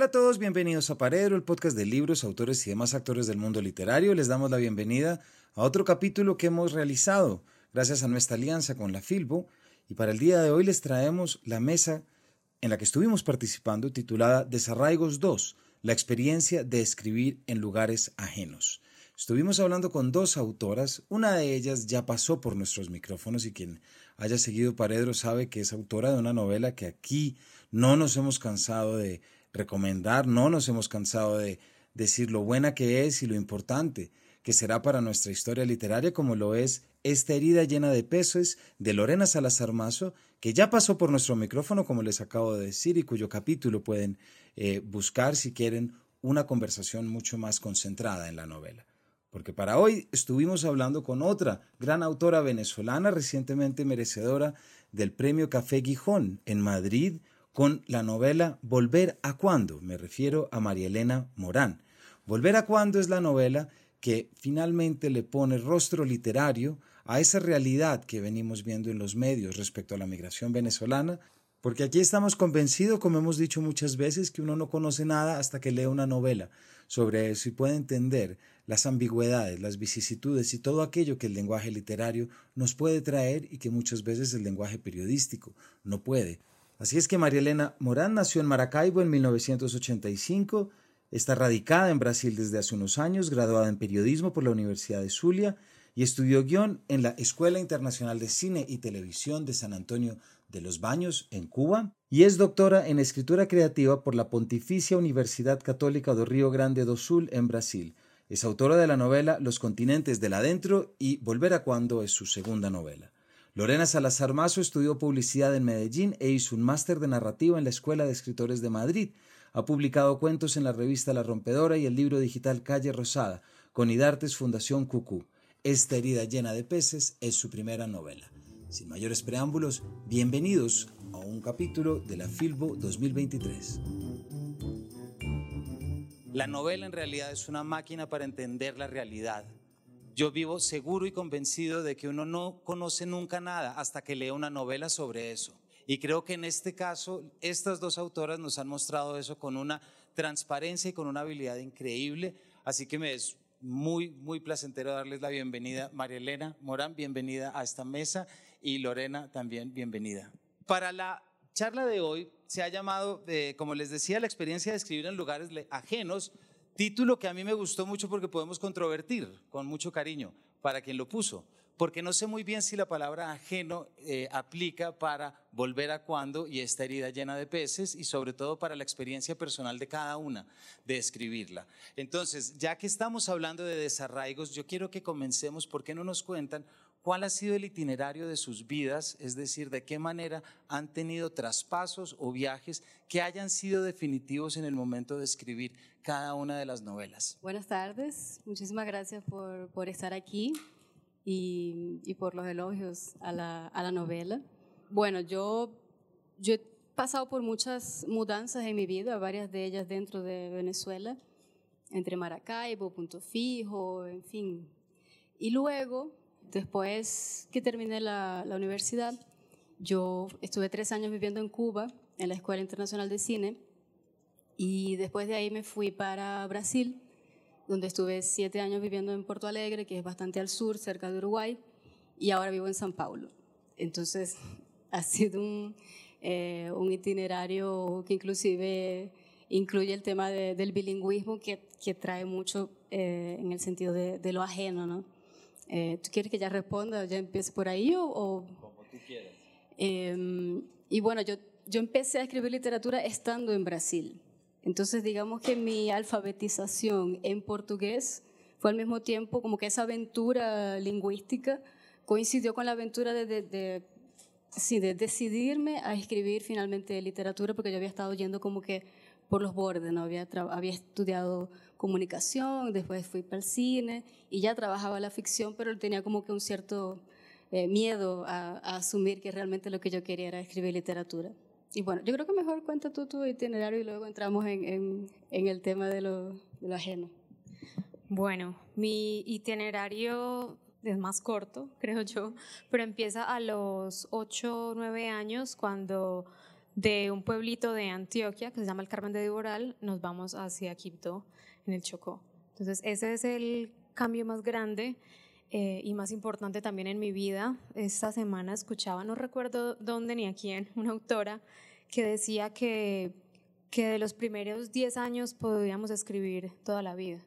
Hola a todos, bienvenidos a Paredro, el podcast de libros, autores y demás actores del mundo literario. Les damos la bienvenida a otro capítulo que hemos realizado gracias a nuestra alianza con la Filbo y para el día de hoy les traemos la mesa en la que estuvimos participando titulada Desarraigos 2, la experiencia de escribir en lugares ajenos. Estuvimos hablando con dos autoras, una de ellas ya pasó por nuestros micrófonos y quien haya seguido Paredro sabe que es autora de una novela que aquí no nos hemos cansado de recomendar, no nos hemos cansado de decir lo buena que es y lo importante que será para nuestra historia literaria como lo es esta herida llena de pesos de Lorena Salazar Mazo, que ya pasó por nuestro micrófono, como les acabo de decir, y cuyo capítulo pueden eh, buscar si quieren una conversación mucho más concentrada en la novela. Porque para hoy estuvimos hablando con otra gran autora venezolana recientemente merecedora del premio Café Gijón en Madrid con la novela Volver a cuándo. Me refiero a María Elena Morán. Volver a cuándo es la novela que finalmente le pone rostro literario a esa realidad que venimos viendo en los medios respecto a la migración venezolana, porque aquí estamos convencidos, como hemos dicho muchas veces, que uno no conoce nada hasta que lee una novela sobre eso y puede entender las ambigüedades, las vicisitudes y todo aquello que el lenguaje literario nos puede traer y que muchas veces el lenguaje periodístico no puede. Así es que María Elena Morán nació en Maracaibo en 1985, está radicada en Brasil desde hace unos años, graduada en periodismo por la Universidad de Zulia y estudió guion en la Escuela Internacional de Cine y Televisión de San Antonio de los Baños, en Cuba, y es doctora en escritura creativa por la Pontificia Universidad Católica do Río Grande do Sul, en Brasil. Es autora de la novela Los continentes del adentro y Volver a cuando es su segunda novela. Lorena Salazar Mazo estudió publicidad en Medellín e hizo un máster de narrativa en la Escuela de Escritores de Madrid. Ha publicado cuentos en la revista La Rompedora y el libro digital Calle Rosada, con Idartes Fundación Cucú. Esta herida llena de peces es su primera novela. Sin mayores preámbulos, bienvenidos a un capítulo de la Filbo 2023. La novela en realidad es una máquina para entender la realidad. Yo vivo seguro y convencido de que uno no conoce nunca nada hasta que lee una novela sobre eso. Y creo que en este caso, estas dos autoras nos han mostrado eso con una transparencia y con una habilidad increíble. Así que me es muy, muy placentero darles la bienvenida. María Elena Morán, bienvenida a esta mesa y Lorena también bienvenida. Para la charla de hoy se ha llamado, eh, como les decía, la experiencia de escribir en lugares ajenos, título que a mí me gustó mucho porque podemos controvertir con mucho cariño para quien lo puso, porque no sé muy bien si la palabra ajeno eh, aplica para volver a cuando y esta herida llena de peces y sobre todo para la experiencia personal de cada una de escribirla. Entonces, ya que estamos hablando de desarraigos, yo quiero que comencemos, ¿por qué no nos cuentan cuál ha sido el itinerario de sus vidas, es decir, de qué manera han tenido traspasos o viajes que hayan sido definitivos en el momento de escribir cada una de las novelas. Buenas tardes, muchísimas gracias por, por estar aquí y, y, por los elogios a la, a la novela. Bueno, yo, yo he pasado por muchas mudanzas en mi vida, varias de ellas dentro de Venezuela, entre Maracaibo, Punto Fijo, en fin. Y luego Después que terminé la, universidad, yo estuve tres años viviendo en Cuba, en la Escuela Internacional de Cine, y después de ahí me fui para Brasil, donde estuve siete años viviendo en Porto Alegre, que es bastante al sur, cerca de Uruguay, y ahora vivo en San Paulo. Entonces, ha sido un, eh, un itinerario que inclusive incluye el tema del bilingüismo, que, que trae mucho eh, en el sentido de, de lo ajeno, ¿no? Eh, ¿Tú quieres que ya responda, ya empiece por ahí o...? Como tú quieras. Em, y bueno, yo, yo empecé a escribir literatura estando en Brasil. Entonces, digamos que mi alfabetización en portugués fue al mismo tiempo como que esa aventura lingüística coincidió con la aventura de, de, de, sí, de decidirme a escribir finalmente literatura, porque yo había estado yendo como que por los bordes, ¿no? había, había estudiado comunicación, después fui para el cine y ya trabajaba la ficción, pero tenía como que un cierto eh, miedo a, asumir que realmente lo que yo quería era escribir literatura. Y bueno, yo creo que mejor cuenta tú tu itinerario y luego entramos en, el tema de lo, de lo ajeno. Bueno, mi itinerario es más corto, creo yo, pero empieza a los 8 o 9 años cuando de un pueblito de Antioquia que se llama el Carmen de Diboral, nos vamos hacia Quibdó, en el Chocó. Entonces, ese es el cambio más grande eh, y más importante también en mi vida. Esta semana escuchaba, no recuerdo dónde ni a quién, una autora que decía que, que de los primeros 10 años podíamos escribir toda la vida.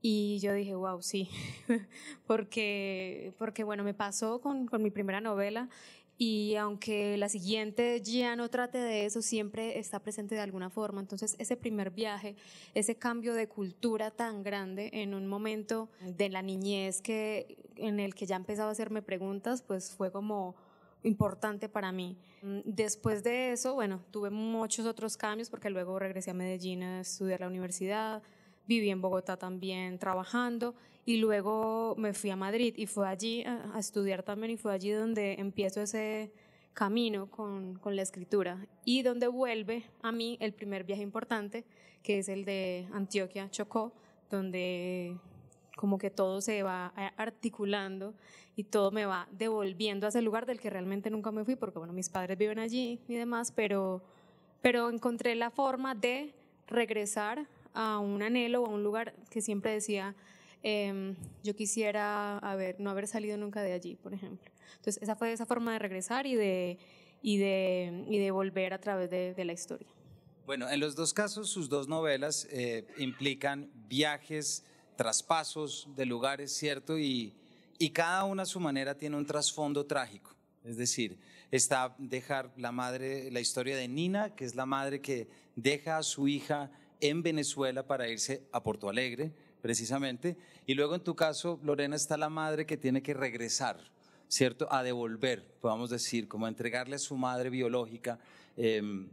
Y yo dije, wow, sí, porque, porque bueno, me pasó con, con mi primera novela y aunque la siguiente ya no trate de eso, siempre está presente de alguna forma. Entonces, ese primer viaje, ese cambio de cultura tan grande en un momento de la niñez que, en el que ya empezaba a hacerme preguntas, pues fue como importante para mí. Después de eso, bueno, tuve muchos otros cambios porque luego regresé a Medellín a estudiar la universidad, viví en Bogotá también trabajando y luego me fui a Madrid y fue allí a, estudiar también y fue allí donde empiezo ese camino con, con, la escritura y donde vuelve a mí el primer viaje importante que es el de Antioquia, Chocó, donde como que todo se va articulando y todo me va devolviendo a ese lugar del que realmente nunca me fui porque bueno, mis padres viven allí y demás, pero, pero encontré la forma de regresar a un anhelo a un lugar que siempre decía, em, yo quisiera haber, no haber salido nunca de allí, por ejemplo. Entonces, esa fue esa forma de regresar y de, volver a través de, de, la historia. Bueno, en los dos casos, sus dos novelas eh, implican viajes, traspasos de lugares, ¿cierto? Y, y cada una a su manera tiene un trasfondo trágico. Es decir, está dejar la madre, la historia de Nina, que es la madre que deja a su hija en Venezuela para irse a Porto Alegre, precisamente. Y luego en tu caso, Lorena, está la madre que tiene que regresar, ¿cierto? A devolver, podamos decir, como a entregarle a su madre biológica em,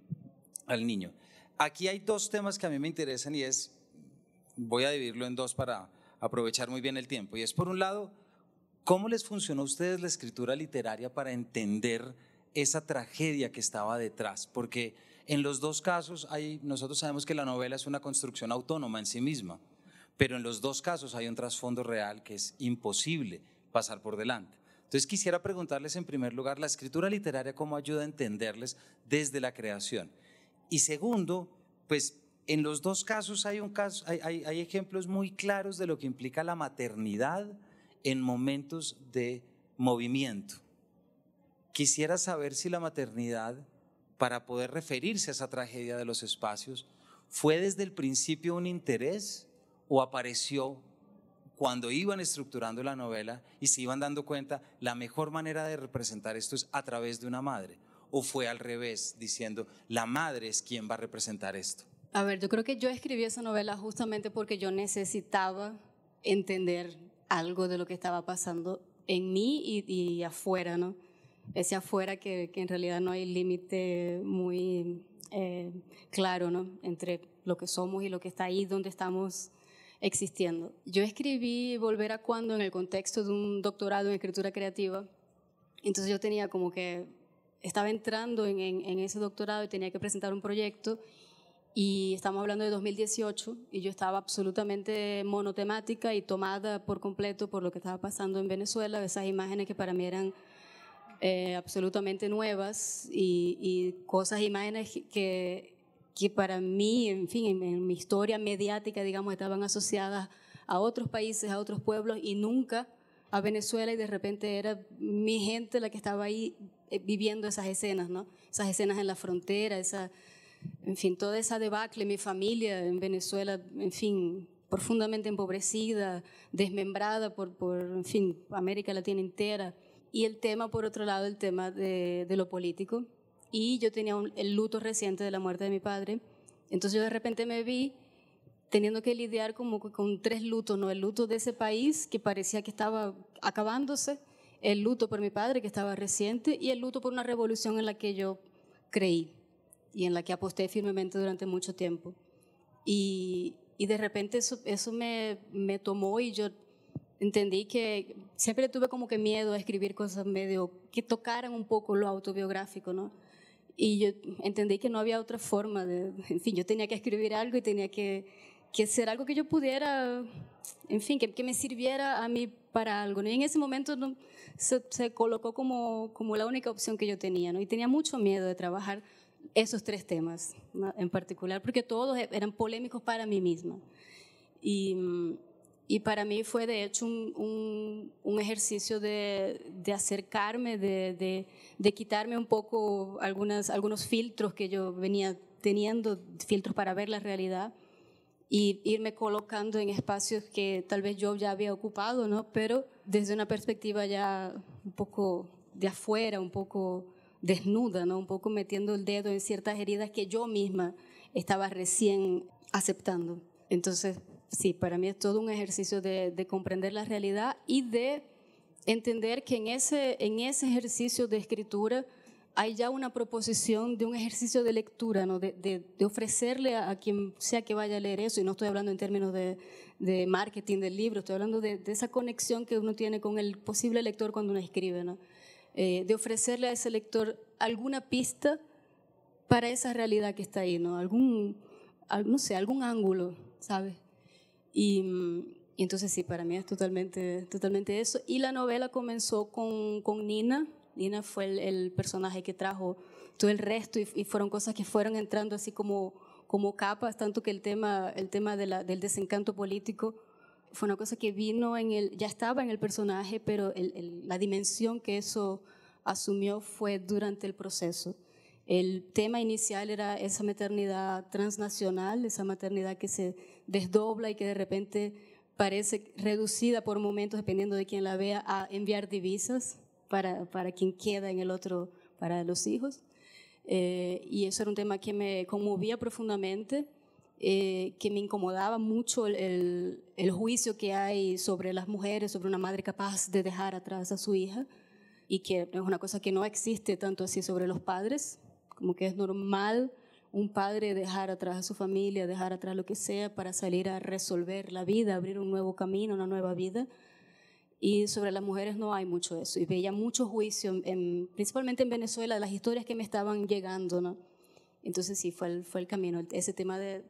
al niño. Aquí hay dos temas que a mí me interesan y es, voy a dividirlo en dos para aprovechar muy bien el tiempo. Y es por un lado, ¿cómo les funcionó a ustedes la escritura literaria para entender esa tragedia que estaba detrás? Porque en los dos casos, hay, nosotros sabemos que la novela es una construcción autónoma en sí misma, pero en los dos casos hay un trasfondo real que es imposible pasar por delante. Entonces quisiera preguntarles en primer lugar, la escritura literaria, ¿cómo ayuda a entenderles desde la creación? Y segundo, pues en los dos casos hay, un caso, hay, hay, hay ejemplos muy claros de lo que implica la maternidad en momentos de movimiento. Quisiera saber si la maternidad para poder referirse a esa tragedia de los espacios, ¿fue desde el principio un interés o apareció cuando iban estructurando la novela y se iban dando cuenta la mejor manera de representar esto es a través de una madre? ¿O fue al revés, diciendo la madre es quien va a representar esto? A ver, yo creo que yo escribí esa novela justamente porque yo necesitaba entender algo de lo que estaba pasando en mí y, y afuera, ¿no? ese afuera que, que en realidad no hay límite muy eh, claro ¿no? entre lo que somos y lo que está ahí donde estamos existiendo. Yo escribí Volver a cuando en el contexto de un doctorado en escritura creativa, entonces yo tenía como que, estaba entrando en, en, ese doctorado y tenía que presentar un proyecto. Y estamos hablando de 2018 y yo estaba absolutamente monotemática y tomada por completo por lo que estaba pasando en Venezuela, esas imágenes que para mí eran eh, absolutamente nuevas y, cosas, imágenes que, que para mí, en fin, en, mi historia mediática, digamos, estaban asociadas a otros países, a otros pueblos y nunca a Venezuela y de repente era mi gente la que estaba ahí eh, viviendo esas escenas, ¿no? Esas escenas en la frontera, esa, en fin, toda esa debacle, mi familia en Venezuela, en fin, profundamente empobrecida, desmembrada por, por en fin, América Latina entera. Y el tema, por otro lado, el tema de, lo político. Y yo tenía el luto reciente de la muerte de mi padre. Entonces yo de repente me vi teniendo que lidiar como con tres lutos, ¿no? El luto de ese país que parecía que estaba acabándose, el luto por mi padre que estaba reciente y el luto por una revolución en la que yo creí y en la que aposté firmemente durante mucho tiempo. Y, y de repente eso, eso me, me tomó y yo entendí que siempre tuve como que miedo a escribir cosas medio que tocaran un poco lo autobiográfico, ¿no? Y yo entendí que no había otra forma de, en fin, yo tenía que escribir algo y tenía que, que ser algo que yo pudiera, en fin, que, que me sirviera a mí para algo, ¿no? Y en ese momento ¿no? se, se, colocó como, como la única opción que yo tenía, ¿no? Y tenía mucho miedo de trabajar esos tres temas en particular, porque todos e-, eran polémicos para mí misma. Y, y para mí fue de hecho un, ejercicio de, acercarme, de, quitarme un poco algunos filtros que yo venía teniendo, filtros para ver la realidad, y irme colocando en espacios que tal vez yo ya había ocupado, ¿no? pero desde una perspectiva ya un poco de afuera, un poco desnuda, ¿no? un poco metiendo el dedo en ciertas heridas que yo misma estaba recién aceptando. Entonces, sí, para mí es todo un ejercicio de, de comprender la realidad y de entender que en ese, en ese ejercicio de escritura hay ya una proposición de un ejercicio de lectura, ¿no? de, de, de ofrecerle a, quien sea que vaya a leer eso, y no estoy hablando en términos de, de marketing del libro, estoy hablando de, esa conexión que uno tiene con el posible lector cuando uno escribe, ¿no? Eh, de ofrecerle a ese lector alguna pista para esa realidad que está ahí, ¿no? Algún, no sé, algún ángulo, ¿sabes? Y, y, entonces sí, para mí es totalmente, totalmente eso. Y la novela comenzó con, con Nina. Nina fue el, el, personaje que trajo todo el resto y, y, fueron cosas que fueron entrando así como, como capas, tanto que el tema, el tema de la, del desencanto político fue una cosa que vino en el, ya estaba en el personaje, pero el, el, la dimensión que eso asumió fue durante el proceso. El tema inicial era esa maternidad transnacional, esa maternidad que se desdobla y que de repente parece reducida por momentos, dependiendo de quién la vea, a enviar divisas para, para quien queda en el otro, para los hijos. Eh, y eso era un tema que me conmovía profundamente eh, que me incomodaba mucho el, el, juicio que hay sobre las mujeres, sobre una madre capaz de dejar atrás a su hija, y que es una cosa que no existe tanto así sobre los padres, como que es normal un padre dejar atrás a su familia, dejar atrás lo que sea para salir a resolver la vida, abrir un nuevo camino, una nueva vida. Y sobre las mujeres no hay mucho eso. Y veía mucho juicio, en, principalmente en Venezuela, de las historias que me estaban llegando. ¿no? Entonces sí, fue el, fue el camino. Ese tema de,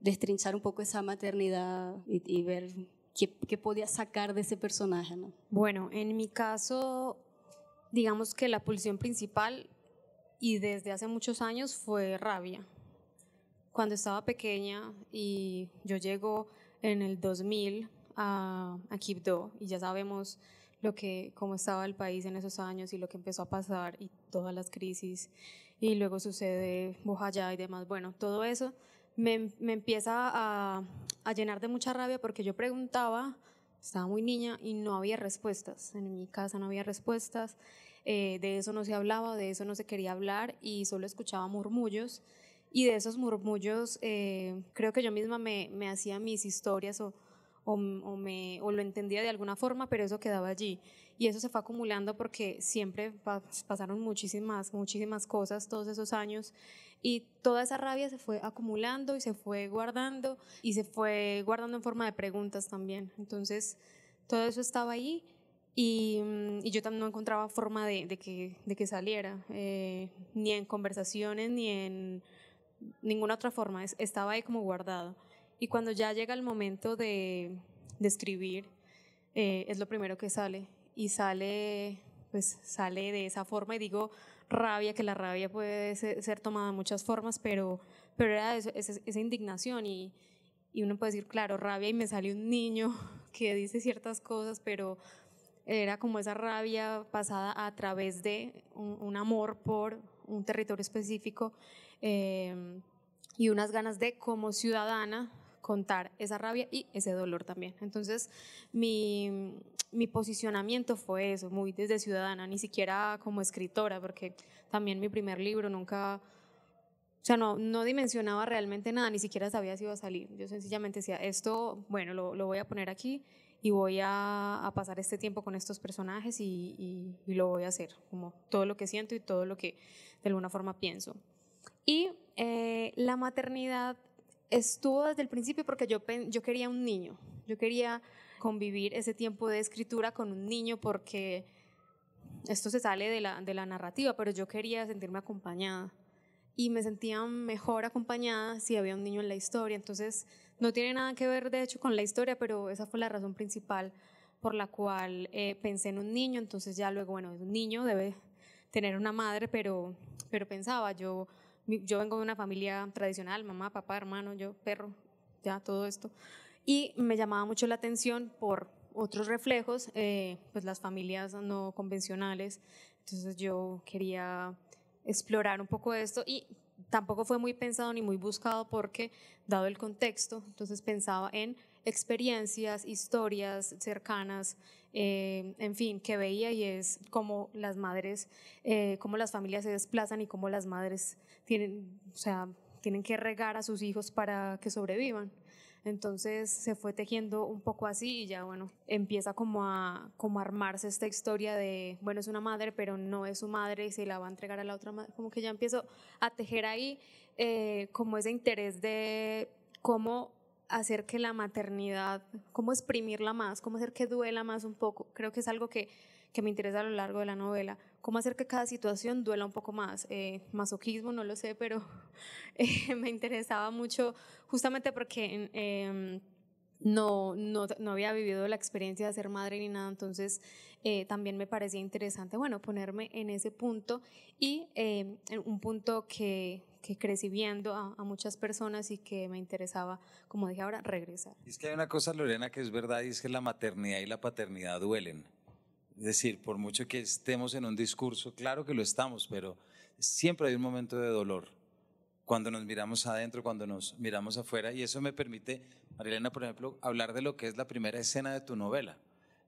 destrinchar un poco esa maternidad y, y ver qué, qué, podía sacar de ese personaje. ¿no? Bueno, en mi caso, digamos que la pulsión principal y desde hace muchos años fue rabia. Cuando estaba pequeña y yo llego en el 2000 a, a Quibdó y ya sabemos lo que, cómo estaba el país en esos años y lo que empezó a pasar y todas las crisis y luego sucede Bojayá y demás. Bueno, todo eso me, me empieza a, a, llenar de mucha rabia porque yo preguntaba, estaba muy niña y no había respuestas. En mi casa no había respuestas, eh, de eso no se hablaba, de eso no se quería hablar y solo escuchaba murmullos. Y de esos murmullos eh, creo que yo misma me, me hacía mis historias o, o, me, o lo entendía de alguna forma, pero eso quedaba allí. Y eso se fue acumulando porque siempre pasaron muchísimas, muchísimas cosas todos esos años y toda esa rabia se fue acumulando y se fue guardando y se fue guardando en forma de preguntas también. Entonces, todo eso estaba ahí y, y yo también no encontraba forma de, de, que, de que, saliera, eh, ni en conversaciones, ni en ninguna otra forma. Estaba ahí como guardado. Y cuando ya llega el momento de, de escribir, eh, es lo primero que sale. Y sale, pues sale de esa forma y digo, rabia, que la rabia puede ser, tomada de muchas formas, pero, pero era eso, esa, esa, indignación y, y uno puede decir, claro, rabia y me sale un niño que dice ciertas cosas, pero era como esa rabia pasada a través de un, amor por un territorio específico eh, y unas ganas de como ciudadana contar esa rabia y ese dolor también. Entonces, mi, mi posicionamiento fue eso, muy desde ciudadana, ni siquiera como escritora, porque también mi primer libro nunca, o sea, no, no dimensionaba realmente nada, ni siquiera sabía si iba a salir. Yo sencillamente decía, esto, bueno, lo, lo voy a poner aquí y voy a, a, pasar este tiempo con estos personajes y, y, y, lo voy a hacer, como todo lo que siento y todo lo que de alguna forma pienso. Y eh, la maternidad estuvo desde el principio porque yo, yo quería un niño, yo quería convivir ese tiempo de escritura con un niño porque esto se sale de la, de la narrativa, pero yo quería sentirme acompañada y me sentía mejor acompañada si había un niño en la historia. Entonces, no tiene nada que ver de hecho con la historia, pero esa fue la razón principal por la cual eh, pensé en un niño. Entonces ya luego, bueno, un niño debe tener una madre, pero, pero pensaba, yo yo vengo de una familia tradicional, mamá, papá, hermano, yo, perro, ya todo esto. Y me llamaba mucho la atención por otros reflejos, eh, pues las familias no convencionales. Entonces yo quería explorar un poco esto y tampoco fue muy pensado ni muy buscado porque, dado el contexto, entonces pensaba en experiencias, historias cercanas, eh, en fin, que veía y es cómo las madres, eh, cómo las familias se desplazan y cómo las madres tienen, o sea, tienen que regar a sus hijos para que sobrevivan. Entonces se fue tejiendo un poco así y ya, bueno, empieza como a, como armarse esta historia de, bueno, es una madre, pero no es su madre y se la va a entregar a la otra madre. Como que ya empiezo a tejer ahí eh, como ese interés de cómo hacer que la maternidad, cómo exprimirla más, cómo hacer que duela más un poco. Creo que es algo que, que me interesa a lo largo de la novela cómo hacer que cada situación duela un poco más. Eh, masoquismo, no lo sé, pero eh, me interesaba mucho justamente porque em, no, no, no, había vivido la experiencia de ser madre ni nada, entonces eh, también me parecía interesante, bueno, ponerme en ese punto y em, en un punto que, que crecí viendo a, a, muchas personas y que me interesaba, como dije ahora, regresar. Es que hay una cosa, Lorena, que es verdad y es que la maternidad y la paternidad duelen. Es decir, por mucho que estemos en un discurso, claro que lo estamos, pero siempre hay un momento de dolor cuando nos miramos adentro, cuando nos miramos afuera, y eso me permite, Marilena, por ejemplo, hablar de lo que es la primera escena de tu novela.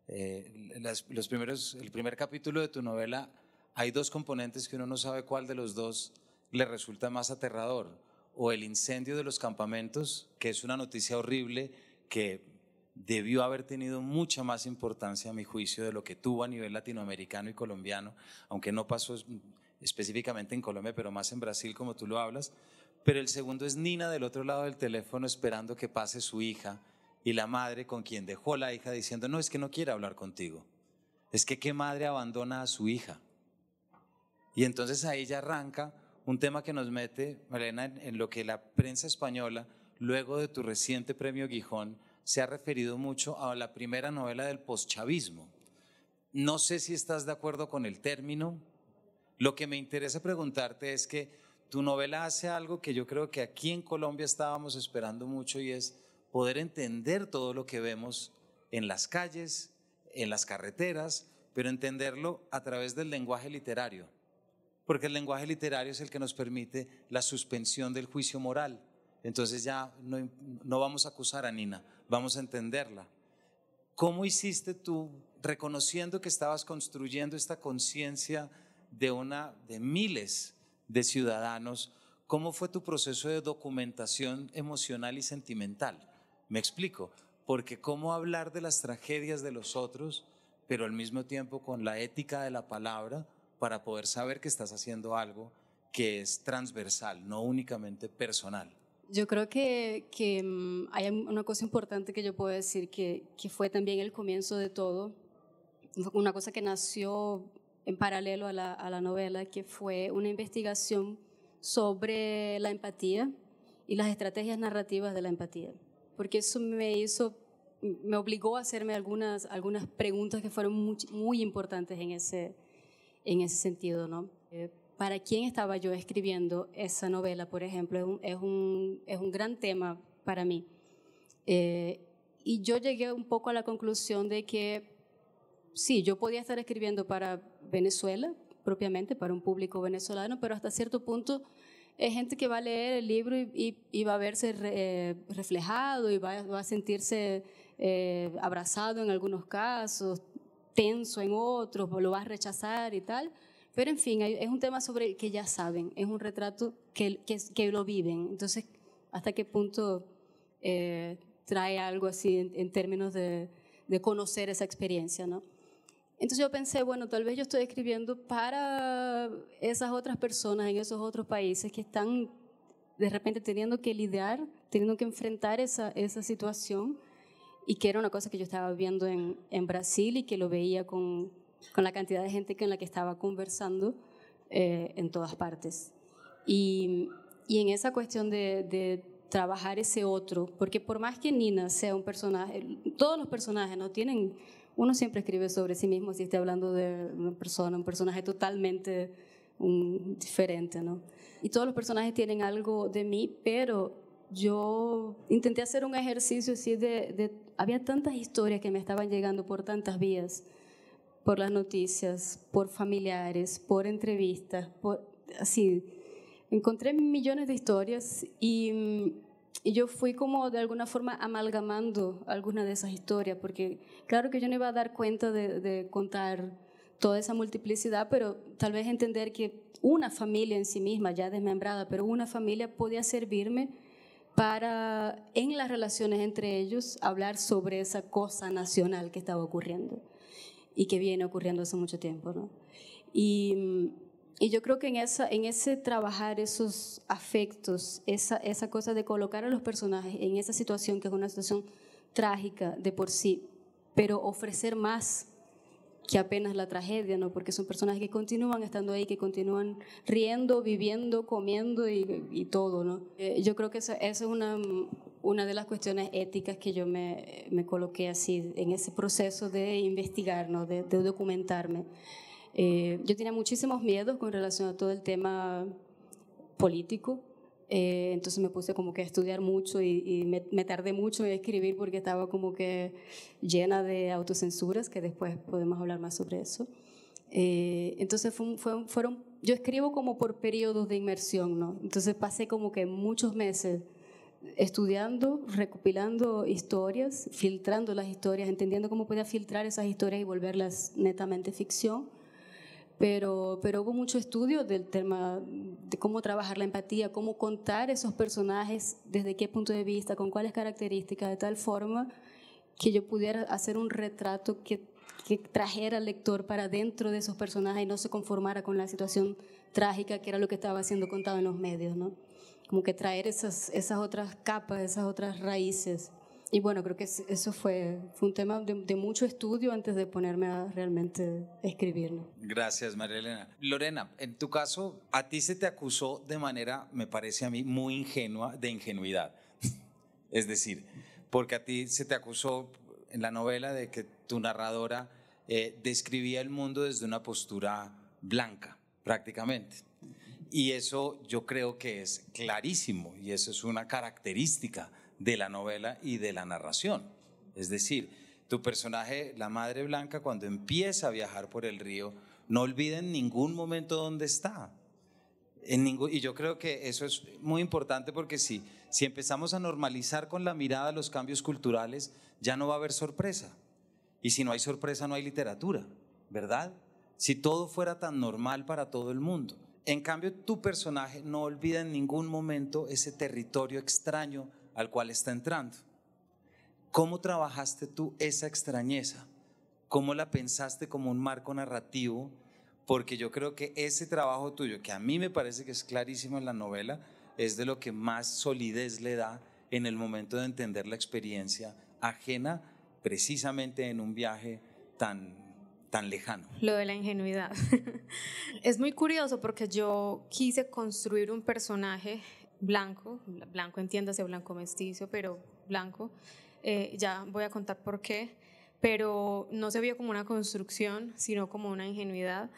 Eh, los primeros, el primer capítulo de tu novela, hay dos componentes que uno no sabe cuál de los dos le resulta más aterrador, o el incendio de los campamentos, que es una noticia horrible que debió haber tenido mucha más importancia a mi juicio de lo que tuvo a nivel latinoamericano y colombiano, aunque no pasó específicamente en Colombia, pero más en Brasil como tú lo hablas. Pero el segundo es Nina del otro lado del teléfono esperando que pase su hija y la madre con quien dejó la hija diciendo, no, es que no quiere hablar contigo. Es que qué madre abandona a su hija. Y entonces ahí ya arranca un tema que nos mete, Marlena, en lo que la prensa española, luego de tu reciente premio Gijón, se ha referido mucho a la primera novela del poschavismo. No sé si estás de acuerdo con el término. Lo que me interesa preguntarte es que tu novela hace algo que yo creo que aquí en Colombia estábamos esperando mucho y es poder entender todo lo que vemos en las calles, en las carreteras, pero entenderlo a través del lenguaje literario. Porque el lenguaje literario es el que nos permite la suspensión del juicio moral. Entonces ya no, no vamos a acusar a Nina, vamos a entenderla. ¿Cómo hiciste tú, reconociendo que estabas construyendo esta conciencia de una, de miles de ciudadanos, cómo fue tu proceso de documentación emocional y sentimental? Me explico, porque cómo hablar de las tragedias de los otros, pero al mismo tiempo con la ética de la palabra para poder saber que estás haciendo algo que es transversal, no únicamente personal. Yo creo que, que mm, hay una cosa importante que yo puedo decir que, que fue también el comienzo de todo, una cosa que nació en paralelo a la, a la novela, que fue una investigación sobre la empatía y las estrategias narrativas de la empatía, porque eso me hizo, me obligó a hacerme algunas, algunas preguntas que fueron muy, muy importantes en ese, en ese sentido, ¿no? Para quién estaba yo escribiendo esa novela, por ejemplo, es un, es un, gran tema para mí. Eh, y yo llegué un poco a la conclusión de que sí, yo podía estar escribiendo para Venezuela, propiamente, para un público venezolano, pero hasta cierto punto es gente que va a leer el libro y, y, va a verse eh, reflejado y va, va a sentirse eh, abrazado en algunos casos, tenso en otros, lo va a rechazar y tal. Pero en fin, es un tema sobre el que ya saben, es un retrato que, que, que lo viven. Entonces, ¿hasta qué punto eh, trae algo así en, términos de, de, conocer esa experiencia? ¿no? Entonces yo pensé, bueno, tal vez yo estoy escribiendo para esas otras personas en esos otros países que están de repente teniendo que lidiar, teniendo que enfrentar esa, esa situación y que era una cosa que yo estaba viendo en, en Brasil y que lo veía con con la cantidad de gente con la que estaba conversando eh, en todas partes. Y, y en esa cuestión de, de, trabajar ese otro, porque por más que Nina sea un personaje, todos los personajes no tienen, uno siempre escribe sobre sí mismo si está hablando de una persona, un personaje totalmente un, diferente, ¿no? y todos los personajes tienen algo de mí, pero yo intenté hacer un ejercicio así de, Había tantas historias que me estaban llegando por tantas vías, por las noticias, por familiares, por entrevistas, por, así. Encontré millones de historias y, y yo fui como de alguna forma amalgamando algunas de esas historias, porque claro que yo no iba a dar cuenta de, de contar toda esa multiplicidad, pero tal vez entender que una familia en sí misma, ya desmembrada, pero una familia podía servirme para, en las relaciones entre ellos, hablar sobre esa cosa nacional que estaba ocurriendo y que viene ocurriendo hace mucho tiempo. ¿no? Y, y, yo creo que en, esa, en ese trabajar esos afectos, esa, esa cosa de colocar a los personajes en esa situación que es una situación trágica de por sí, pero ofrecer más que apenas la tragedia, ¿no? Porque son personajes que continúan estando ahí, que continúan riendo, viviendo, comiendo y, todo, ¿no? Eh, yo creo que esa, es una, una de las cuestiones éticas que yo me, me, coloqué así en ese proceso de investigar, ¿no? De, documentarme. Eh, yo tenía muchísimos miedos con relación a todo el tema político, eh, entonces me puse como que a estudiar mucho y, me, tardé mucho en escribir porque estaba como que llena de autocensuras, que después podemos hablar más sobre eso. Eh, entonces fueron, yo escribo como por periodos de inmersión, ¿no? Entonces pasé como que muchos meses estudiando, recopilando historias, filtrando las historias, entendiendo cómo podía filtrar esas historias y volverlas netamente ficción pero, pero hubo mucho estudio del tema de cómo trabajar la empatía, cómo contar esos personajes, desde qué punto de vista, con cuáles características, de tal forma que yo pudiera hacer un retrato que, que trajera al lector para dentro de esos personajes y no se conformara con la situación trágica que era lo que estaba siendo contado en los medios, ¿no? Como que traer esas, esas otras capas, esas otras raíces y bueno, creo que eso fue, fue un tema de, mucho estudio antes de ponerme a realmente escribirlo. Gracias, María Elena. Lorena, en tu caso, a ti se te acusó de manera, me parece a mí, muy ingenua, de ingenuidad. es decir, porque a ti se te acusó en la novela de que tu narradora eh, describía el mundo desde una postura blanca, prácticamente. Y eso yo creo que es clarísimo y eso es una característica de la novela y de la narración. Es decir, tu personaje, la Madre Blanca, cuando empieza a viajar por el río, no olvida en ningún momento dónde está. Y yo creo que eso es muy importante porque si, si empezamos a normalizar con la mirada los cambios culturales, ya no va a haber sorpresa. Y si no hay sorpresa, no hay literatura, ¿verdad? Si todo fuera tan normal para todo el mundo. En cambio, tu personaje no olvida en ningún momento ese territorio extraño al cual está entrando. ¿Cómo trabajaste tú esa extrañeza? ¿Cómo la pensaste como un marco narrativo? Porque yo creo que ese trabajo tuyo, que a mí me parece que es clarísimo en la novela, es de lo que más solidez le da en el momento de entender la experiencia ajena precisamente en un viaje tan, tan lejano. Lo de la ingenuidad. es muy curioso porque yo quise construir un personaje blanco, blanco entiéndase blanco mestizo, pero blanco. Eh, ya voy a contar por qué, pero no se vio como una construcción, sino como una ingenuidad,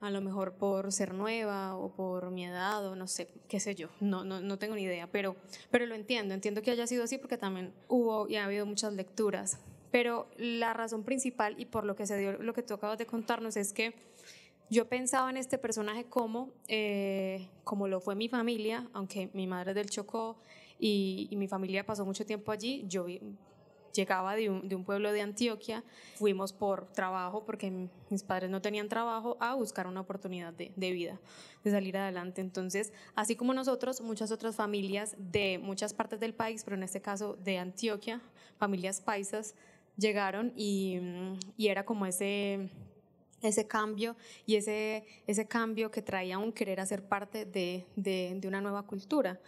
a lo mejor por ser nueva o por mi edad o no sé, qué sé yo, no, no, no tengo ni idea, pero, pero lo entiendo, entiendo que haya sido así porque también hubo y ha habido muchas lecturas, pero la razón principal y por lo que se dio lo que tú acabas de contarnos es que yo pensaba en este personaje como, eh, como lo fue mi familia, aunque mi madre es del Chocó y, mi familia pasó mucho tiempo allí, yo llegaba de un, pueblo de Antioquia, fuimos por trabajo, porque mis padres no tenían trabajo, a buscar una oportunidad de, de, vida, de salir adelante. Entonces, así como nosotros, muchas otras familias de muchas partes del país, pero en este caso de Antioquia, familias paisas, llegaron y, y era como ese ese cambio y ese, ese cambio que traía un querer hacer parte de, de, una nueva cultura,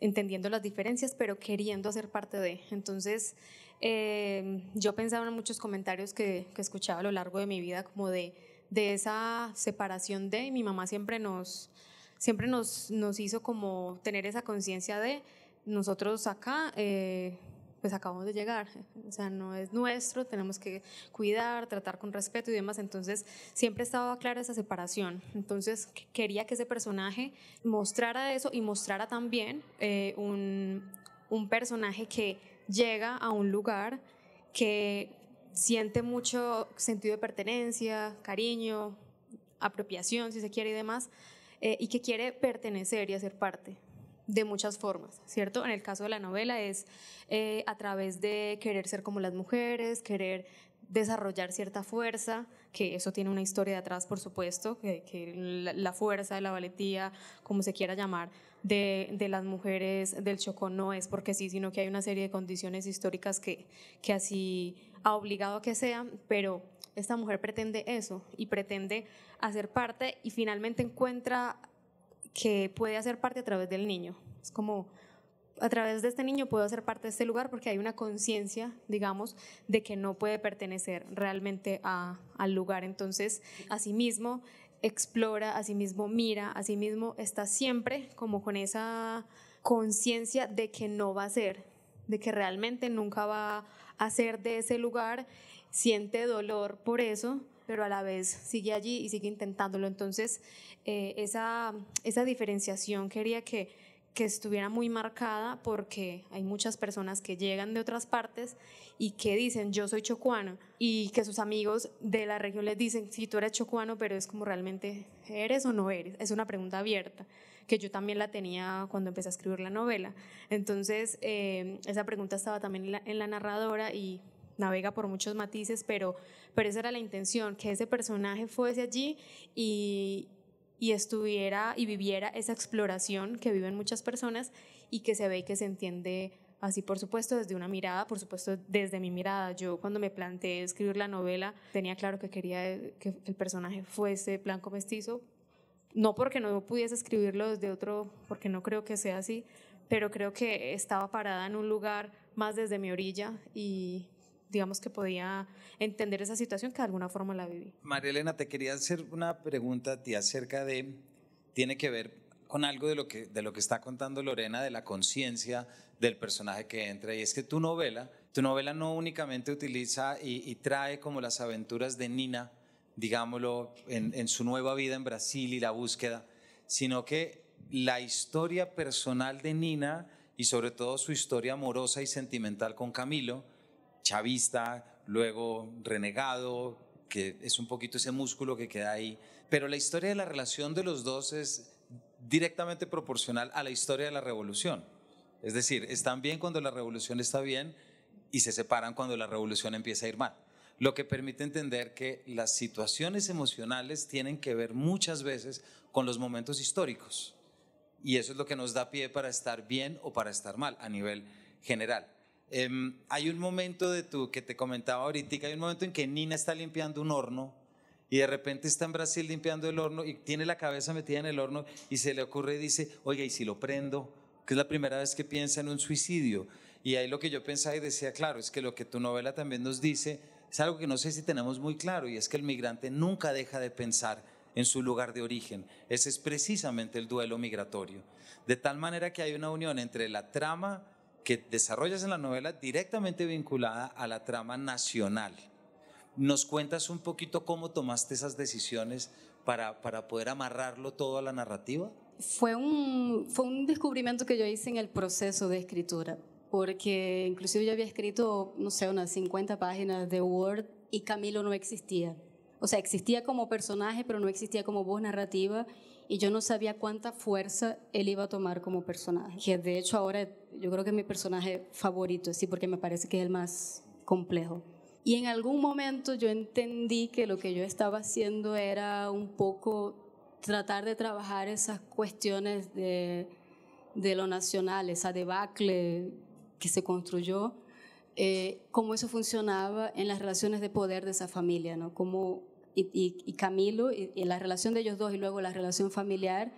entendiendo las diferencias, pero queriendo hacer parte de. Entonces, eh, yo pensaba en muchos comentarios que, que, escuchaba a lo largo de mi vida, como de, de esa separación de, y mi mamá siempre nos, siempre nos, nos hizo como tener esa conciencia de nosotros acá. Eh, pues acabamos de llegar, o sea, no es nuestro, tenemos que cuidar, tratar con respeto y demás, entonces siempre estaba clara esa separación, entonces quería que ese personaje mostrara eso y mostrara también eh, un, un personaje que llega a un lugar que siente mucho sentido de pertenencia, cariño, apropiación, si se quiere, y demás, eh, y que quiere pertenecer y hacer parte de muchas formas, ¿cierto? En el caso de la novela es eh, a través de querer ser como las mujeres, querer desarrollar cierta fuerza, que eso tiene una historia de atrás, por supuesto, que, la, fuerza, la valentía, como se quiera llamar, de, de, las mujeres del Chocó no es porque sí, sino que hay una serie de condiciones históricas que, que así ha obligado a que sean, pero esta mujer pretende eso y pretende hacer parte y finalmente encuentra que puede hacer parte a través del niño. Es como, a través de este niño puedo hacer parte de este lugar porque hay una conciencia, digamos, de que no puede pertenecer realmente al lugar. Entonces, asimismo, explora, asimismo mira, asimismo está siempre como con esa conciencia de que no va a ser, de que realmente nunca va a ser de ese lugar, siente dolor por eso, pero a la vez sigue allí y sigue intentándolo. Entonces, eh, esa, esa diferenciación quería que, que estuviera muy marcada porque hay muchas personas que llegan de otras partes y que dicen yo soy chocuano y que sus amigos de la región les dicen si sí, tú eres chocuano pero es como realmente eres o no eres es una pregunta abierta que yo también la tenía cuando empecé a escribir la novela. Entonces eh, esa pregunta estaba también en la, en la narradora y navega por muchos matices, pero, pero esa era la intención, que ese personaje fuese allí y, y estuviera y viviera esa exploración que viven muchas personas y que se ve y que se entiende así, por supuesto, desde una mirada, por supuesto, desde mi mirada. Yo cuando me planteé escribir la novela tenía claro que quería que el personaje fuese blanco mestizo, no porque no pudiese escribirlo desde otro, porque no creo que sea así, pero creo que estaba parada en un lugar más desde mi orilla y, digamos que podía entender esa situación que de alguna forma la viví. María Elena, te quería hacer una pregunta a ti acerca de, tiene que ver con algo de lo que, de lo que está contando Lorena, de la conciencia del personaje que entra, y es que tu novela, tu novela no únicamente utiliza y, trae como las aventuras de Nina, digámoslo, en, en su nueva vida en Brasil y la búsqueda, sino que la historia personal de Nina y sobre todo su historia amorosa y sentimental con Camilo, chavista, luego renegado, que es un poquito ese músculo que queda ahí. Pero la historia de la relación de los dos es directamente proporcional a la historia de la revolución. Es decir, están bien cuando la revolución está bien y se separan cuando la revolución empieza a ir mal. Lo que permite entender que las situaciones emocionales tienen que ver muchas veces con los momentos históricos. Y eso es lo que nos da pie para estar bien o para estar mal a nivel general. Em, hay un momento de tu, que te comentaba ahorita, hay un momento en que Nina está limpiando un horno y de repente está en Brasil limpiando el horno y tiene la cabeza metida en el horno y se le ocurre y dice, oiga, ¿y si lo prendo? Que es la primera vez que piensa en un suicidio. Y ahí lo que yo pensaba y decía, claro, es que lo que tu novela también nos dice es algo que no sé si tenemos muy claro y es que el migrante nunca deja de pensar en su lugar de origen. Ese es precisamente el duelo migratorio. De tal manera que hay una unión entre la trama que desarrollas en la novela directamente vinculada a la trama nacional. ¿Nos cuentas un poquito cómo tomaste esas decisiones para, para poder amarrarlo todo a la narrativa? Fue un, fue un descubrimiento que yo hice en el proceso de escritura, porque inclusive yo había escrito, no sé, unas 50 páginas de Word y Camilo no existía. O sea, existía como personaje, pero no existía como voz narrativa y yo no sabía cuánta fuerza él iba a tomar como personaje. Que de hecho ahora yo creo que es mi personaje favorito, sí, porque me parece que es el más complejo. Y en algún momento yo entendí que lo que yo estaba haciendo era un poco tratar de trabajar esas cuestiones de, de lo nacional, esa debacle que se construyó, eh, cómo eso funcionaba en las relaciones de poder de esa familia, ¿no? Cómo y, Camilo, y, la relación de ellos dos y luego la relación familiar,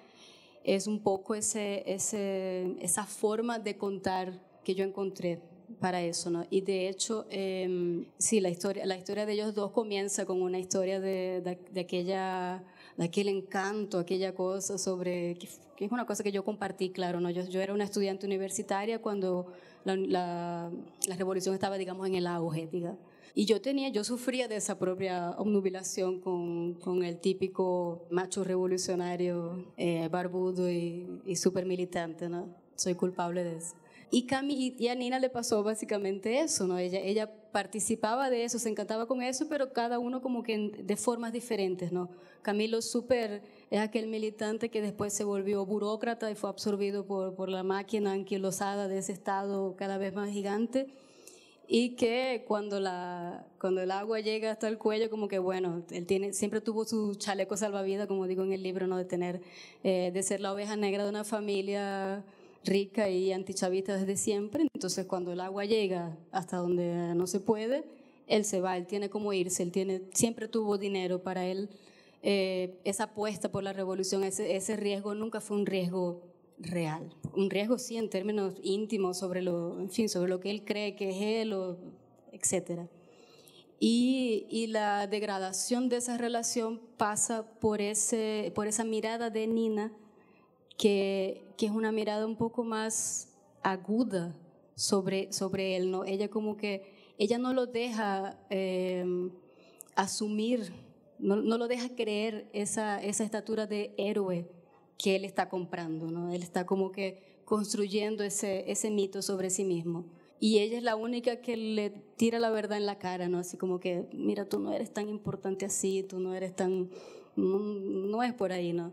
es un poco ese, ese, esa forma de contar que yo encontré para eso, ¿no? Y de hecho, em, sí, la historia, la historia de ellos dos comienza con una historia de, de, aquella de aquel encanto, aquella cosa sobre, que, es una cosa que yo compartí, claro, ¿no? yo, yo era una estudiante universitaria cuando la, la, la revolución estaba, digamos, en el auge, digamos. Y yo tenía, yo sufría de esa propia obnubilación con, con el típico macho revolucionario, eh, barbudo y, y súper militante, ¿no? Soy culpable de eso. Y, Cami, y a Nina le pasó básicamente eso, ¿no? Ella, ella participaba de eso, se encantaba con eso, pero cada uno como que de formas diferentes, ¿no? Camilo súper es aquel militante que después se volvió burócrata y fue absorbido por, por la máquina anquilosada de ese estado cada vez más gigante y que cuando, la, cuando el agua llega hasta el cuello, como que bueno, él tiene, siempre tuvo su chaleco salvavidas, como digo en el libro, ¿no? de, tener, eh, de ser la oveja negra de una familia rica y antichavista desde siempre. Entonces cuando el agua llega hasta donde no se puede, él se va, él tiene como irse, él tiene, siempre tuvo dinero para él. Eh, esa apuesta por la revolución, ese, ese riesgo nunca fue un riesgo real. Un riesgo sí en términos íntimos sobre lo, en fin, sobre lo que él cree que es él, o, etc. Y, y, la degradación de esa relación pasa por, ese, por esa mirada de Nina, que, que es una mirada un poco más aguda sobre, sobre él. ¿no? Ella como que, ella no lo deja eh, asumir, no, no, lo deja creer esa, esa estatura de héroe que él está comprando, ¿no? Él está como que construyendo ese, ese mito sobre sí mismo. Y ella es la única que le tira la verdad en la cara, ¿no? Así como que, mira, tú no eres tan importante así, tú no eres tan... No, es por ahí, ¿no?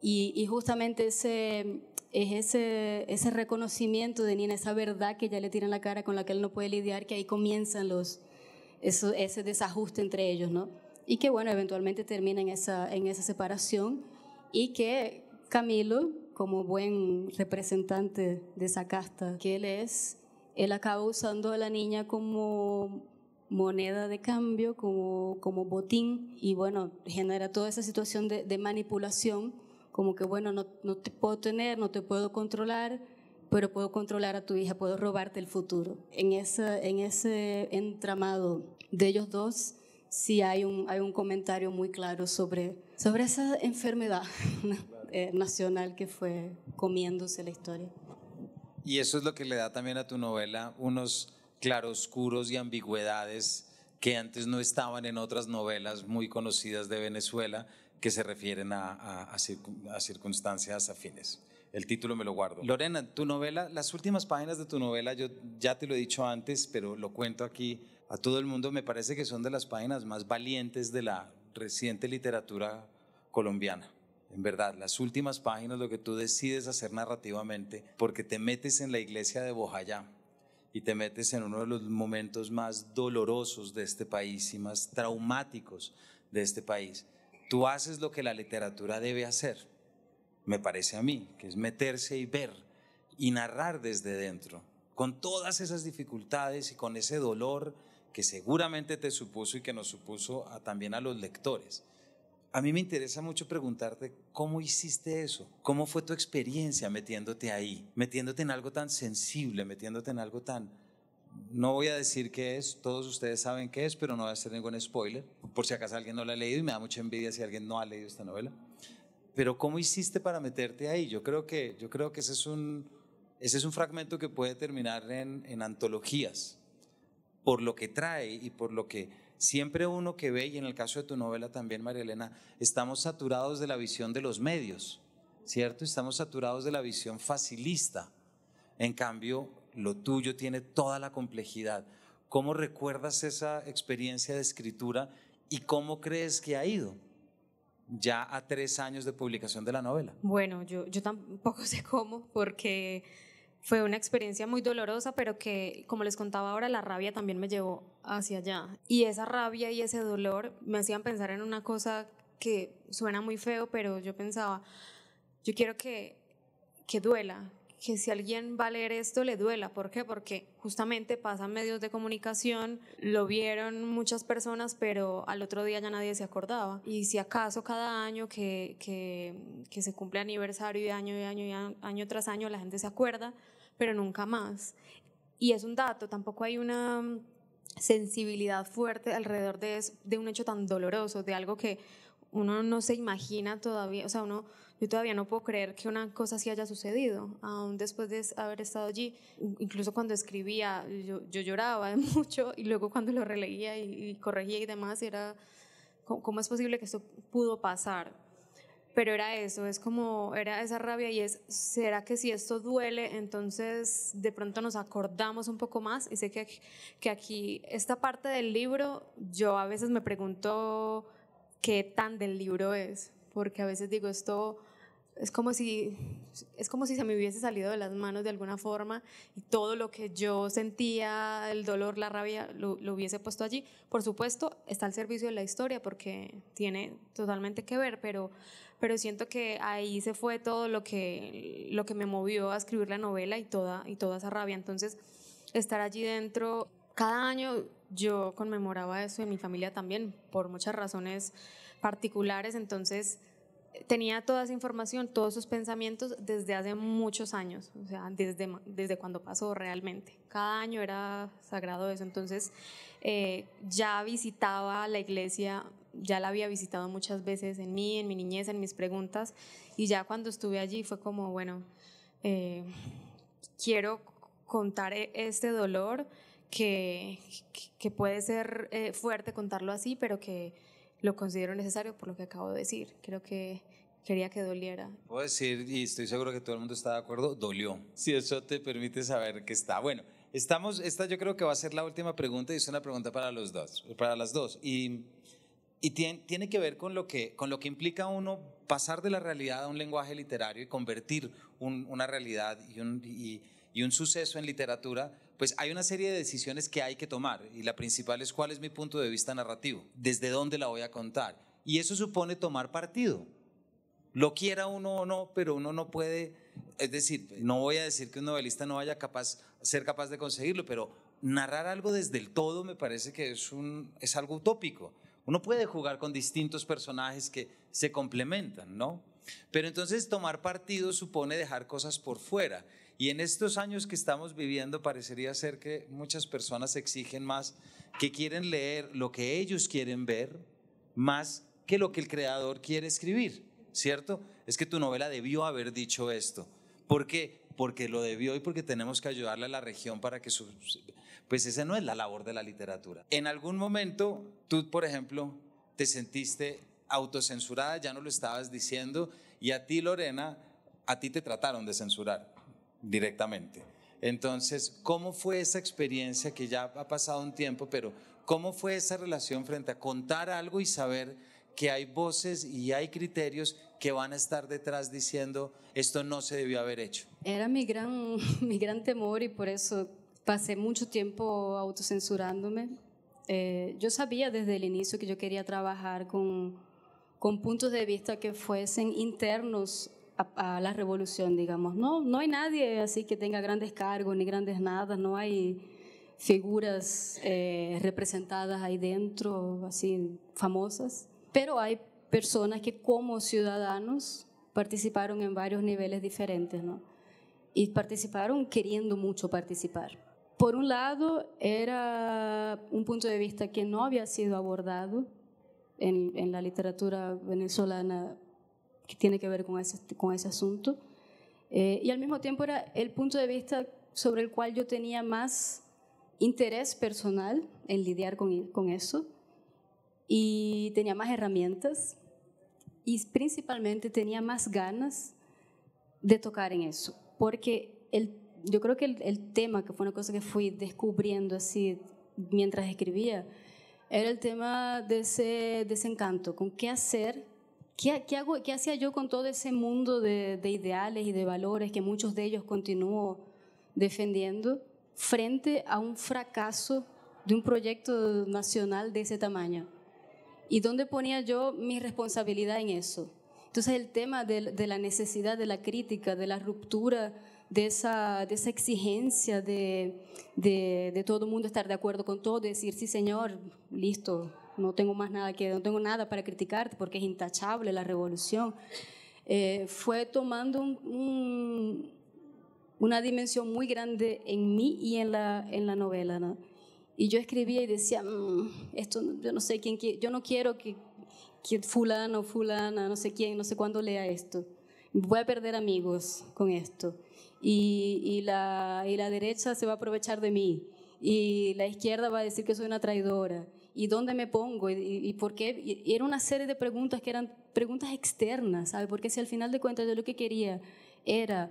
Y, justamente ese, es ese, ese reconocimiento de Nina, esa verdad que ella le tira en la cara con la que él no puede lidiar, que ahí comienzan los, eso, ese desajuste entre ellos, ¿no? Y que, bueno, eventualmente termina en esa, en esa separación y que Camilo, como buen representante de esa casta que él es, él acaba usando a la niña como moneda de cambio, como, como botín, y bueno, genera toda esa situación de, manipulación, como que bueno, no, no, te puedo tener, no te puedo controlar, pero puedo controlar a tu hija, puedo robarte el futuro. En ese, en ese entramado de ellos dos, sí hay un, hay un comentario muy claro sobre, sobre esa enfermedad. Eh, nacional que fue comiéndose la historia. Y eso es lo que le da también a tu novela unos claroscuros y ambigüedades que antes no estaban en otras novelas muy conocidas de Venezuela que se refieren a, a, a, circunstancias afines. El título me lo guardo. Lorena, tu novela, las últimas páginas de tu novela, yo ya te lo he dicho antes, pero lo cuento aquí a todo el mundo, me parece que son de las páginas más valientes de la reciente literatura colombiana en verdad, las últimas páginas, lo que tú decides hacer narrativamente, porque te metes en la iglesia de Bojayá y te metes en uno de los momentos más dolorosos de este país y más traumáticos de este país. Tú haces lo que la literatura debe hacer, me parece a mí, que es meterse y ver y narrar desde dentro, con todas esas dificultades y con ese dolor que seguramente te supuso y que nos supuso también a los lectores. A mí me interesa mucho preguntarte cómo hiciste eso, cómo fue tu experiencia metiéndote ahí, metiéndote en algo tan sensible, metiéndote en algo tan... No voy a decir qué es, todos ustedes saben qué es, pero no voy a hacer ningún spoiler, por si acaso alguien no la ha leído y me da mucha envidia si alguien no ha leído esta novela. Pero ¿cómo hiciste para meterte ahí? Yo creo que, yo creo que ese, es un, ese es un fragmento que puede terminar en, en antologías, por lo que trae y por lo que Siempre uno que ve, y en el caso de tu novela también, María Elena, estamos saturados de la visión de los medios, ¿cierto? Estamos saturados de la visión facilista. En cambio, lo tuyo tiene toda la complejidad. ¿Cómo recuerdas esa experiencia de escritura y cómo crees que ha ido? ya a tres años de publicación de la novela? Bueno, yo, yo tampoco sé cómo, porque fue una experiencia muy dolorosa, pero que, como les contaba ahora, la rabia también me llevó hacia allá. Y esa rabia y ese dolor me hacían pensar en una cosa que suena muy feo, pero yo pensaba, yo quiero que, que duela, que si alguien va a leer esto le duela. ¿Por qué? Porque justamente pasan medios de comunicación, lo vieron muchas personas, pero al otro día ya nadie se acordaba. Y si acaso cada año que, que, que se cumple aniversario y año y año y año tras año la gente se acuerda, pero nunca más. Y es un dato, tampoco hay una mm, sensibilidad fuerte alrededor de, de un hecho tan doloroso, de algo que uno no se imagina todavía, o sea, uno, yo todavía no puedo creer que una cosa así haya sucedido, aún después de haber estado allí. Incluso cuando escribía, yo, yo lloraba mucho y luego cuando lo releía y, corregía y demás, era, ¿cómo es posible que esto pudo pasar? Pero era eso, es como, era esa rabia y es, ¿será que si esto duele, entonces de pronto nos acordamos un poco más? Y sé que, que aquí, esta parte del libro, yo a veces me pregunto qué tan del libro es, porque a veces digo, esto es como si es como si se me hubiese salido de las manos de alguna forma y todo lo que yo sentía, el dolor, la rabia, lo, hubiese puesto allí. Por supuesto, está al servicio de la historia porque tiene totalmente que ver, pero, pero siento que ahí se fue todo lo que, lo que me movió a escribir la novela y toda, y toda esa rabia. Entonces, estar allí dentro, cada año yo conmemoraba eso en mi familia también, por muchas razones particulares, entonces tenía toda esa información, todos esos pensamientos desde hace muchos años, o sea, desde, desde cuando pasó realmente. Cada año era sagrado eso, entonces eh, ya visitaba la iglesia, ya la había visitado muchas veces en mí, en mi niñez, en mis preguntas, y ya cuando estuve allí fue como, bueno, eh, quiero contar e-, este dolor que, que puede ser eh, fuerte contarlo así, pero que lo considero necesario por lo que acabo de decir. Creo que quería que doliera. Puedo decir, y estoy seguro que todo el mundo está de acuerdo, dolió. Si eso te permite saber que está. Bueno, estamos, esta yo creo que va a ser la última pregunta y es una pregunta para los dos, para las dos. Y, y tiene, que ver con lo que, con lo que implica uno pasar de la realidad a un lenguaje literario y convertir una realidad y un, y un suceso en literatura pues hay una serie de decisiones que hay que tomar y la principal es cuál es mi punto de vista narrativo, desde dónde la voy a contar. Y eso supone tomar partido. Lo quiera uno o no, pero uno no puede, es decir, no voy a decir que un novelista no vaya capaz, ser capaz de conseguirlo, pero narrar algo desde el todo me parece que es, un, es algo utópico. Uno puede jugar con distintos personajes que se complementan, ¿no? Pero entonces tomar partido supone dejar cosas por fuera. Y en estos años que estamos viviendo parecería ser que muchas personas exigen más, que quieren leer lo que ellos quieren ver, más que lo que el creador quiere escribir, ¿cierto? Es que tu novela debió haber dicho esto. ¿Por qué? Porque lo debió y porque tenemos que ayudarle a la región para que su... Pues esa no es la labor de la literatura. En algún momento, tú, por ejemplo, te sentiste autocensurada, ya no lo estabas diciendo, y a ti, Lorena, a ti te trataron de censurar directamente. Entonces, ¿cómo fue esa experiencia que ya ha pasado un tiempo, pero cómo fue esa relación frente a contar algo y saber que hay voces y hay criterios que van a estar detrás diciendo esto no se debió haber hecho? Era mi gran, mi gran temor y por eso pasé mucho tiempo autocensurándome. Eh, yo sabía desde el inicio que yo quería trabajar con, con puntos de vista que fuesen internos a, la revolución, digamos. No, no hay nadie así que tenga grandes cargos ni grandes nada, no hay figuras eh, representadas ahí dentro, así famosas, pero hay personas que como ciudadanos participaron en varios niveles diferentes, ¿no? Y participaron queriendo mucho participar. Por un lado, era un punto de vista que no había sido abordado en, en la literatura venezolana que tiene que ver con ese, con ese asunto. Eh, y al mismo tiempo era el punto de vista sobre el cual yo tenía más interés personal en lidiar con, con eso y tenía más herramientas y principalmente tenía más ganas de tocar en eso, porque el, yo creo que el, tema, que fue una cosa que fui descubriendo así mientras escribía, era el tema de ese desencanto, con qué hacer ¿Qué, qué, hago, ¿Qué hacía yo con todo ese mundo de, de, ideales y de valores que muchos de ellos continúo defendiendo frente a un fracaso de un proyecto nacional de ese tamaño? ¿Y dónde ponía yo mi responsabilidad en eso? Entonces el tema de la necesidad de la crítica, de la ruptura, de esa, de esa exigencia de, de, de todo mundo estar de acuerdo con todo, decir, sí señor, listo, no tengo más nada que, no tengo nada para criticarte porque es intachable la revolución, eh, tomando una dimensión muy grande en mí y en la, en la novela. ¿no? Y yo escribía y decía, mm, esto yo no sé quién, yo no quiero que, que fulano, fulana, no sé quién, no sé cuándo lea esto. Voy a perder amigos con esto. Y, y, la, y la derecha se va a aprovechar de mí. Y la izquierda va a decir que soy una traidora. ¿Y dónde me pongo? ¿Y, y por qué? Y era una serie de preguntas que eran preguntas externas, ¿sabe? Porque si al final de cuentas yo lo que quería era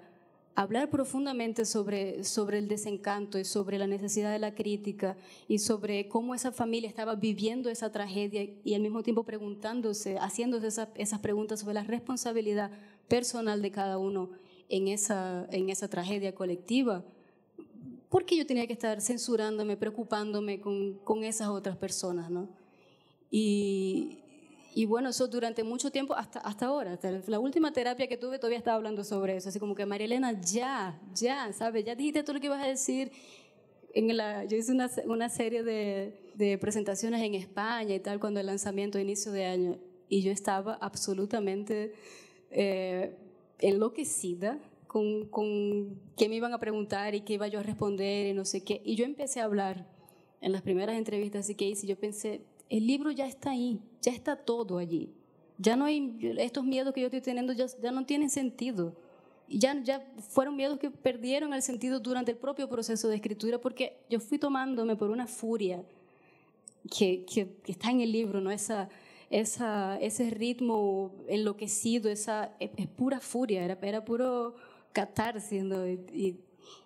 hablar profundamente sobre, sobre el desencanto y sobre la necesidad de la crítica y sobre cómo esa familia estaba viviendo esa tragedia y al mismo tiempo preguntándose, haciéndose esas preguntas sobre la responsabilidad personal de cada uno en esa, en esa tragedia colectiva. ¿Por qué yo tenía que estar censurándome, preocupándome con, con esas otras personas? ¿no? Y, y bueno, eso durante mucho tiempo, hasta, hasta ahora, la última terapia que tuve todavía estaba hablando sobre eso, así como que María Elena, ya, ya, ¿sabes? Ya dijiste todo lo que ibas a decir. En la, yo hice una, una serie de, de, presentaciones en España y tal cuando el lanzamiento inicio de año y yo estaba absolutamente eh, enloquecida con, con qué me iban a preguntar y qué iba yo a responder y no sé qué. Y yo empecé a hablar en las primeras entrevistas que hice, yo pensé, el libro ya está ahí, ya está todo allí. Ya no hay, estos miedos que yo estoy teniendo ya, ya no tienen sentido. Ya, ya fueron miedos que perdieron el sentido durante el propio proceso de escritura porque yo fui tomándome por una furia que, que, está en el libro, ¿no? Esa, esa, ese ritmo enloquecido, esa, es, pura furia, era, era puro catarsis, ¿no? y,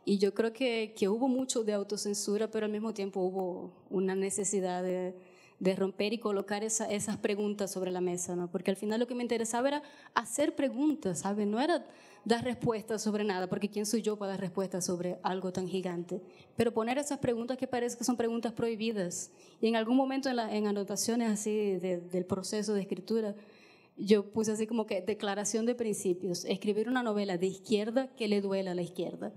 y, yo creo que, que hubo mucho de autocensura, pero al mismo tiempo hubo una necesidad de, de romper y colocar esas preguntas sobre la mesa, ¿no? Porque al final lo que me interesaba era hacer preguntas, ¿sabes? No era dar respuestas sobre nada, porque ¿quién soy yo para dar respuestas sobre algo tan gigante? Pero poner esas preguntas que parece que son preguntas prohibidas. Y en algún momento en, en anotaciones así del proceso de escritura, yo puse así como que declaración de principios, escribir una novela de izquierda que le duela a la izquierda.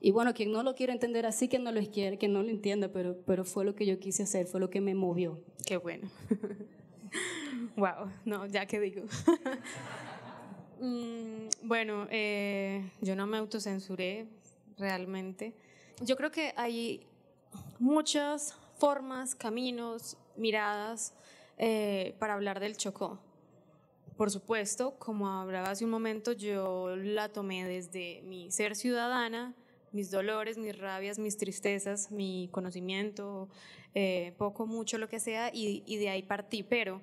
Y bueno, quien no lo quiere entender así, que no lo quiere, que no lo entienda, pero, pero fue lo que yo quise hacer, fue lo que me movió. Qué bueno. wow, no, ya que digo. Mm, bueno, eh, yo no me autocensuré realmente. Yo creo que hay muchas formas, caminos, miradas eh, para hablar del Chocó. Por supuesto, como hablaba hace un momento, yo la tomé desde mi ser ciudadana, mis dolores, mis rabias, mis tristezas, mi conocimiento, eh, poco, mucho, lo que sea, y, de ahí partí. Pero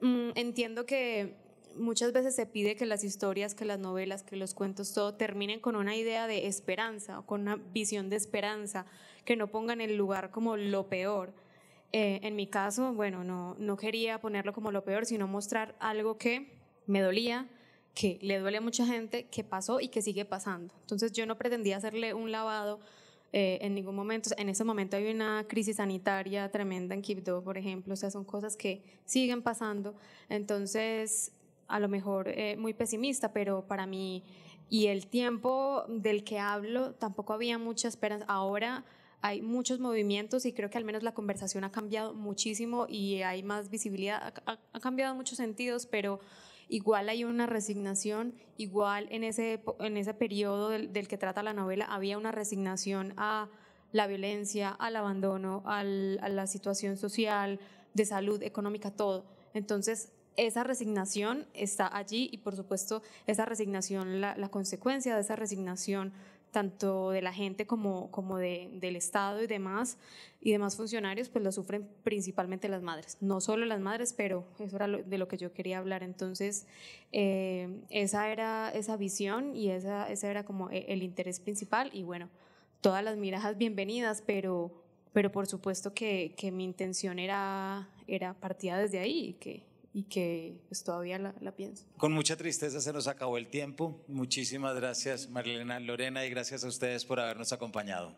mm, entiendo que muchas veces se pide que las historias, que las novelas, que los cuentos, todo terminen con una idea de esperanza o con una visión de esperanza, que no pongan el lugar como lo peor. Eh, en mi caso, bueno, no, no quería ponerlo como lo peor, sino mostrar algo que me dolía, que le duele a mucha gente, que pasó y que sigue pasando. Entonces yo no pretendía hacerle un lavado eh, en ningún momento. En ese momento hay una crisis sanitaria tremenda en Quibdó, por ejemplo. O sea, son cosas que siguen pasando. Entonces, a lo mejor eh, muy pesimista, pero para mí y el tiempo del que hablo tampoco había mucha esperanza. Ahora hay muchos movimientos y creo que al menos la conversación ha cambiado muchísimo y hay más visibilidad, ha, cambiado en muchos sentidos, pero igual hay una resignación, igual en ese, en ese periodo del, que trata la novela había una resignación a la violencia, al abandono, a la situación social, de salud, económica, todo. Entonces, esa resignación está allí y por supuesto esa resignación, la, la consecuencia de esa resignación tanto de la gente como, como de, del Estado y demás, y demás funcionarios, pues lo sufren principalmente las madres. No solo las madres, pero eso era de lo que yo quería hablar. Entonces, eh, esa era esa visión y esa, ese era como e, el, interés principal. Y bueno, todas las miradas bienvenidas, pero, pero por supuesto que, que mi intención era, era partida desde ahí que, y que pues todavía la, la, pienso. Con mucha tristeza se nos acabó el tiempo. Muchísimas gracias Marilena Lorena y gracias a ustedes por habernos acompañado.